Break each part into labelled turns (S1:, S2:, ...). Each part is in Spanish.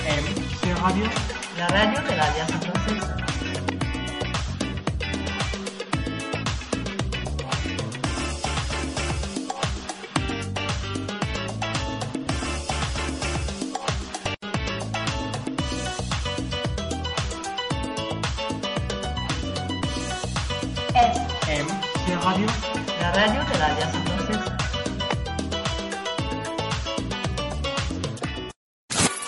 S1: FM Radio, la radio de la Alianza Francesa. Radio, la radio de la Alianza Francesa.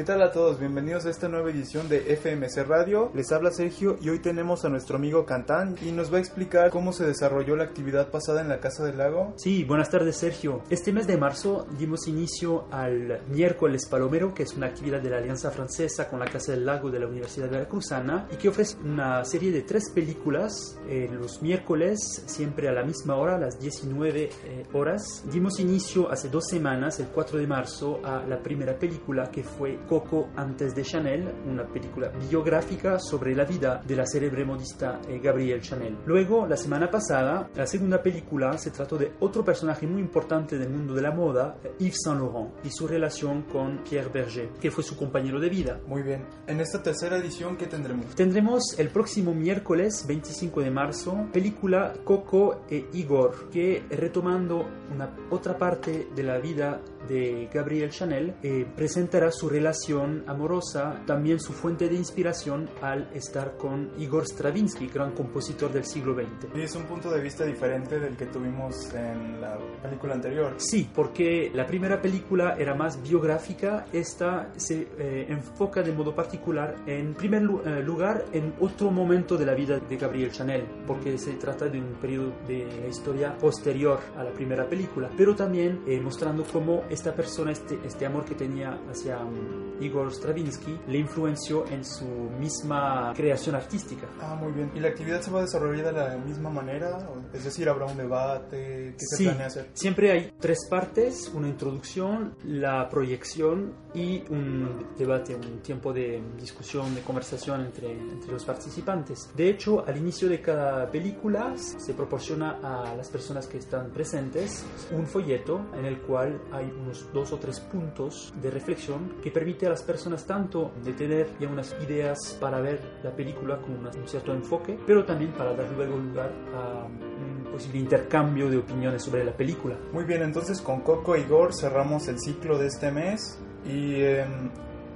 S2: ¿Qué tal a todos? Bienvenidos a esta nueva edición de FMC Radio. Les habla Sergio y hoy tenemos a nuestro amigo Cantán y nos va a explicar cómo se desarrolló la actividad pasada en la Casa del Lago.
S3: Sí, buenas tardes Sergio. Este mes de marzo dimos inicio al miércoles palomero, que es una actividad de la Alianza Francesa con la Casa del Lago de la Universidad Veracruzana y que ofrece una serie de tres películas eh, los miércoles, siempre a la misma hora, a las 19 eh, horas. Dimos inicio hace dos semanas, el 4 de marzo, a la primera película que fue Coco antes de Chanel, una película biográfica sobre la vida de la célebre modista eh, Gabrielle Chanel. Luego, la semana pasada, la segunda película se trató de otro personaje muy importante del mundo de la moda, eh, Yves Saint Laurent, y su relación con Pierre Berger, que fue su compañero de vida.
S2: Muy bien. En esta tercera edición, ¿qué tendremos?
S3: Tendremos el próximo miércoles 25 de marzo película Coco e Igor, que retomando una otra parte de la vida de Gabrielle Chanel, eh, presentará su relación amorosa, también su fuente de inspiración al estar con Igor Stravinsky, gran compositor del siglo XX.
S2: Y es un punto de vista diferente del que tuvimos en la película anterior.
S3: Sí, porque la primera película era más biográfica, esta se eh, enfoca de modo particular, en primer lu- eh, lugar, en otro momento de la vida de Gabrielle Chanel, porque se trata de un periodo de la historia posterior a la primera película, pero también eh, mostrando cómo esta persona, este, este amor que tenía hacia um, Igor Stravinsky, le influenció en su misma creación artística.
S2: Ah, muy bien. ¿Y la actividad se va a desarrollar de la misma manera? Es decir, ¿habrá un debate? ¿Qué se
S3: Sí,
S2: planea hacer?
S3: siempre hay tres partes, una introducción, la proyección y un debate, un tiempo de discusión, de conversación entre, entre los participantes. De hecho, al inicio de cada película se proporciona a las personas que están presentes un folleto en el cual hay unos dos o tres puntos de reflexión que permite a las personas tanto de tener ya unas ideas para ver la película con un cierto enfoque, pero también para dar luego lugar a un posible intercambio de opiniones sobre la película.
S2: Muy bien, entonces con Coco y Igor cerramos el ciclo de este mes y em,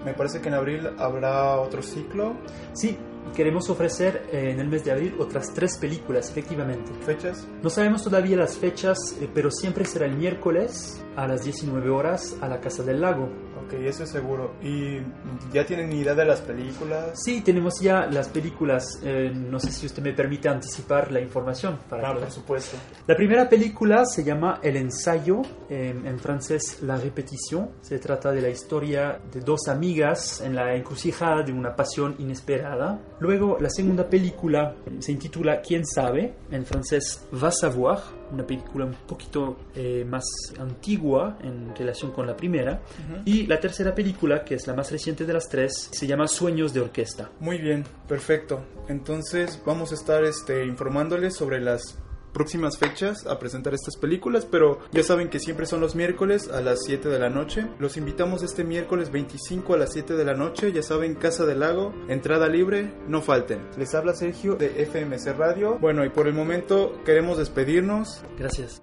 S2: me parece que en abril habrá otro ciclo.
S3: Sí, queremos ofrecer eh, en el mes de abril otras tres películas, efectivamente.
S2: ¿Fechas?
S3: No sabemos todavía las fechas, eh, pero siempre será el miércoles a las 19 horas a la Casa del Lago.
S2: Ok, eso es seguro. ¿Y ya tienen idea de las películas?
S3: Sí, tenemos ya las películas. eh, no sé si usted me permite anticipar la información. Para
S2: Ah, por supuesto.
S3: La primera película se llama El ensayo, eh, en francés La répétition. Se trata de la historia de dos amigas en la encrucijada de una pasión inesperada. Luego, la segunda película se intitula Quién sabe, en francés Va savoir, una película un poquito eh, más antigua en relación con la primera. Y la tercera película, que es la más reciente de las tres, se llama Sueños de Orquesta.
S2: Muy bien, perfecto. Entonces vamos a estar este, informándoles sobre las próximas fechas a presentar estas películas, pero ya saben que siempre son los miércoles a las 7 de la noche. Los invitamos este miércoles 25 a las 7 de la noche, ya saben, Casa del Lago, entrada libre, no falten. Les habla Sergio de FMC Radio. Bueno, y por el momento queremos despedirnos.
S3: Gracias.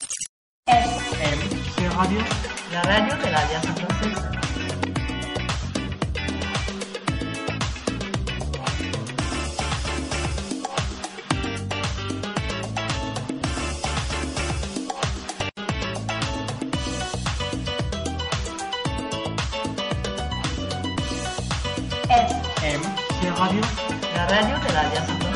S1: Radio, la radio de la Alianza Francesa. FM Radio, la radio de la Alianza Francesa.